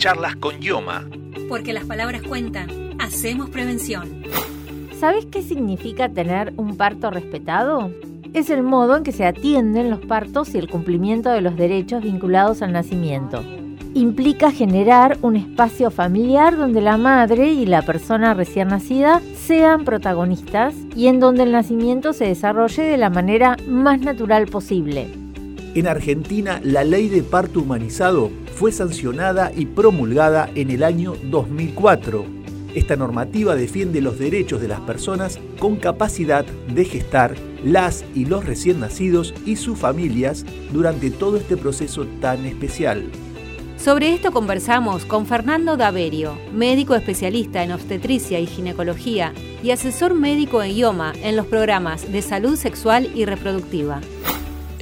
Charlas con Yoma. Porque las palabras cuentan. Hacemos prevención. ¿Sabes qué significa tener un parto respetado? Es el modo en que se atienden los partos y el cumplimiento de los derechos vinculados al nacimiento. Implica generar un espacio familiar donde la madre y la persona recién nacida sean protagonistas y en donde el nacimiento se desarrolle de la manera más natural posible. En Argentina, la ley de parto humanizado fue sancionada y promulgada en el año 2004. Esta normativa defiende los derechos de las personas con capacidad de gestar, las y los recién nacidos y sus familias durante todo este proceso tan especial. Sobre esto conversamos con Fernando Daverio, médico especialista en obstetricia y ginecología y asesor médico en IOMA en los programas de salud sexual y reproductiva.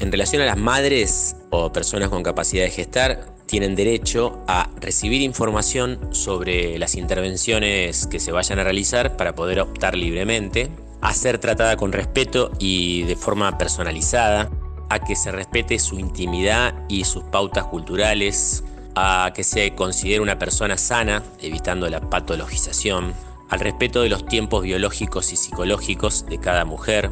En relación a las madres o personas con capacidad de gestar, tienen derecho a recibir información sobre las intervenciones que se vayan a realizar para poder optar libremente, a ser tratada con respeto y de forma personalizada, a que se respete su intimidad y sus pautas culturales, a que se considere una persona sana, evitando la patologización, al respeto de los tiempos biológicos y psicológicos de cada mujer,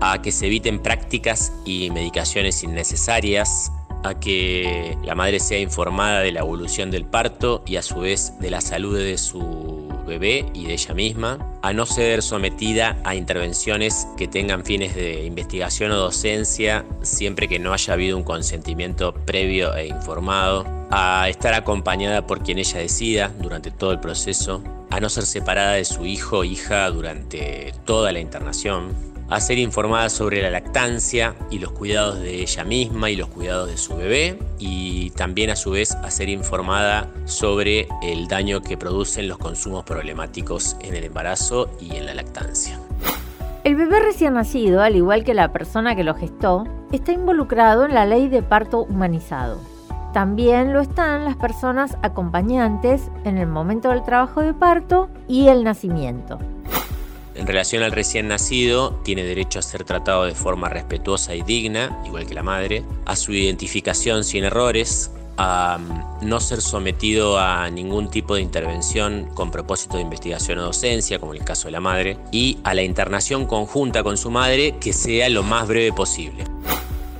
a que se eviten prácticas y medicaciones innecesarias, a que la madre sea informada de la evolución del parto y a su vez de la salud de su bebé y de ella misma, a no ser sometida a intervenciones que tengan fines de investigación o docencia siempre que no haya habido un consentimiento previo e informado, a estar acompañada por quien ella decida durante todo el proceso, a no ser separada de su hijo o hija durante toda la internación, a ser informada sobre la lactancia y los cuidados de ella misma y los cuidados de su bebé y también a su vez a ser informada sobre el daño que producen los consumos problemáticos en el embarazo y en la lactancia. El bebé recién nacido, al igual que la persona que lo gestó, está involucrado en la ley de parto humanizado. También lo están las personas acompañantes en el momento del trabajo de parto y el nacimiento. En relación al recién nacido, tiene derecho a ser tratado de forma respetuosa y digna, igual que la madre, a su identificación sin errores, a mm, no ser sometido a ningún tipo de intervención con propósito de investigación o docencia, como en el caso de la madre, y a la internación conjunta con su madre que sea lo más breve posible.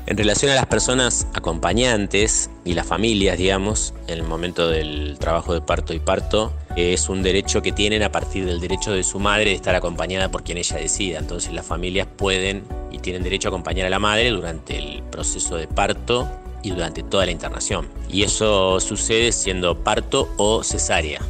En relación a las personas acompañantes y las familias, digamos, en el momento del trabajo de parto y parto, es un derecho que tienen a partir del derecho de su madre de estar acompañada por quien ella decida. Entonces las familias pueden y tienen derecho a acompañar a la madre durante el proceso de parto y durante toda la internación. Y eso sucede siendo parto o cesárea.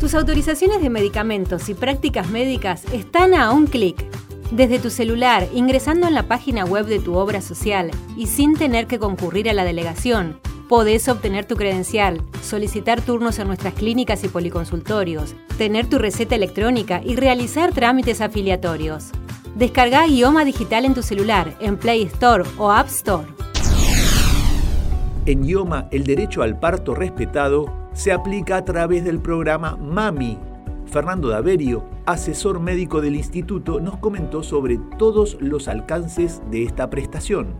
Tus autorizaciones de medicamentos y prácticas médicas están a un clic desde tu celular, ingresando en la página web de tu obra social y sin tener que concurrir a la delegación, podés obtener tu credencial, solicitar turnos en nuestras clínicas y policonsultorios, tener tu receta electrónica y realizar trámites afiliatorios. Descarga Idioma Digital en tu celular, en Play Store o App Store. En IOMA, el derecho al parto respetado se aplica a través del programa MAMI. Fernando Daverio, asesor médico del instituto, nos comentó sobre todos los alcances de esta prestación.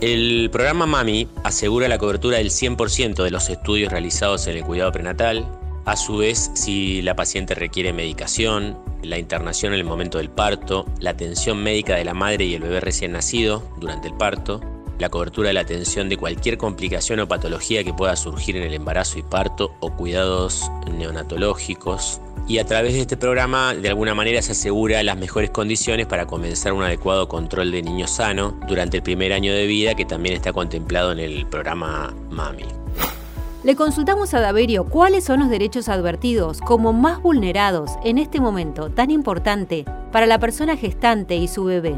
El programa MAMI asegura la cobertura del 100% de los estudios realizados en el cuidado prenatal. A su vez, si la paciente requiere medicación, la internación en el momento del parto, la atención médica de la madre y el bebé recién nacido durante el parto, la cobertura de la atención de cualquier complicación o patología que pueda surgir en el embarazo y parto o cuidados neonatológicos. Y a través de este programa, de alguna manera, se asegura las mejores condiciones para comenzar un adecuado control de niño sano durante el primer año de vida, que también está contemplado en el programa MAMI. Le consultamos a Daverio cuáles son los derechos advertidos como más vulnerados en este momento tan importante para la persona gestante y su bebé.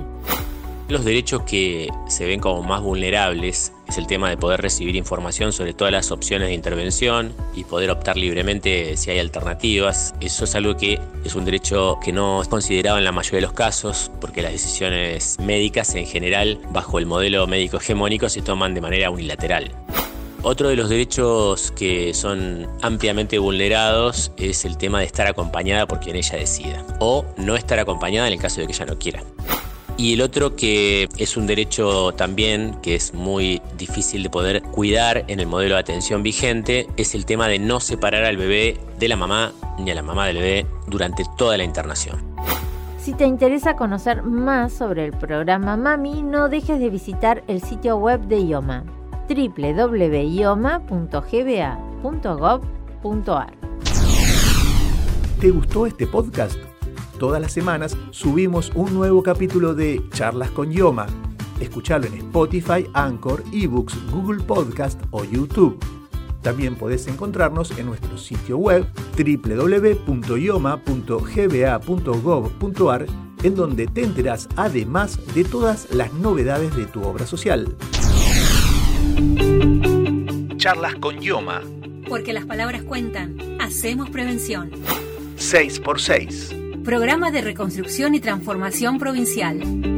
Los derechos que se ven como más vulnerables es el tema de poder recibir información sobre todas las opciones de intervención y poder optar libremente si hay alternativas. Eso es algo que es un derecho que no es considerado en la mayoría de los casos porque las decisiones médicas en general bajo el modelo médico hegemónico se toman de manera unilateral. Otro de los derechos que son ampliamente vulnerados es el tema de estar acompañada por quien ella decida o no estar acompañada en el caso de que ella no quiera. Y el otro que es un derecho también que es muy difícil de poder cuidar en el modelo de atención vigente, es el tema de no separar al bebé de la mamá ni a la mamá del bebé durante toda la internación. Si te interesa conocer más sobre el programa Mami, no dejes de visitar el sitio web de IOMA www.ioma.gba.gov.ar. ¿Te gustó este podcast? Todas las semanas subimos un nuevo capítulo de Charlas con Yoma. Escuchalo en Spotify, Anchor, eBooks, Google Podcast o YouTube. También podés encontrarnos en nuestro sitio web www.yoma.gba.gov.ar en donde te enterás además de todas las novedades de tu obra social. Charlas con Yoma. Porque las palabras cuentan. Hacemos prevención. 6x6. Programa de Reconstrucción y Transformación Provincial.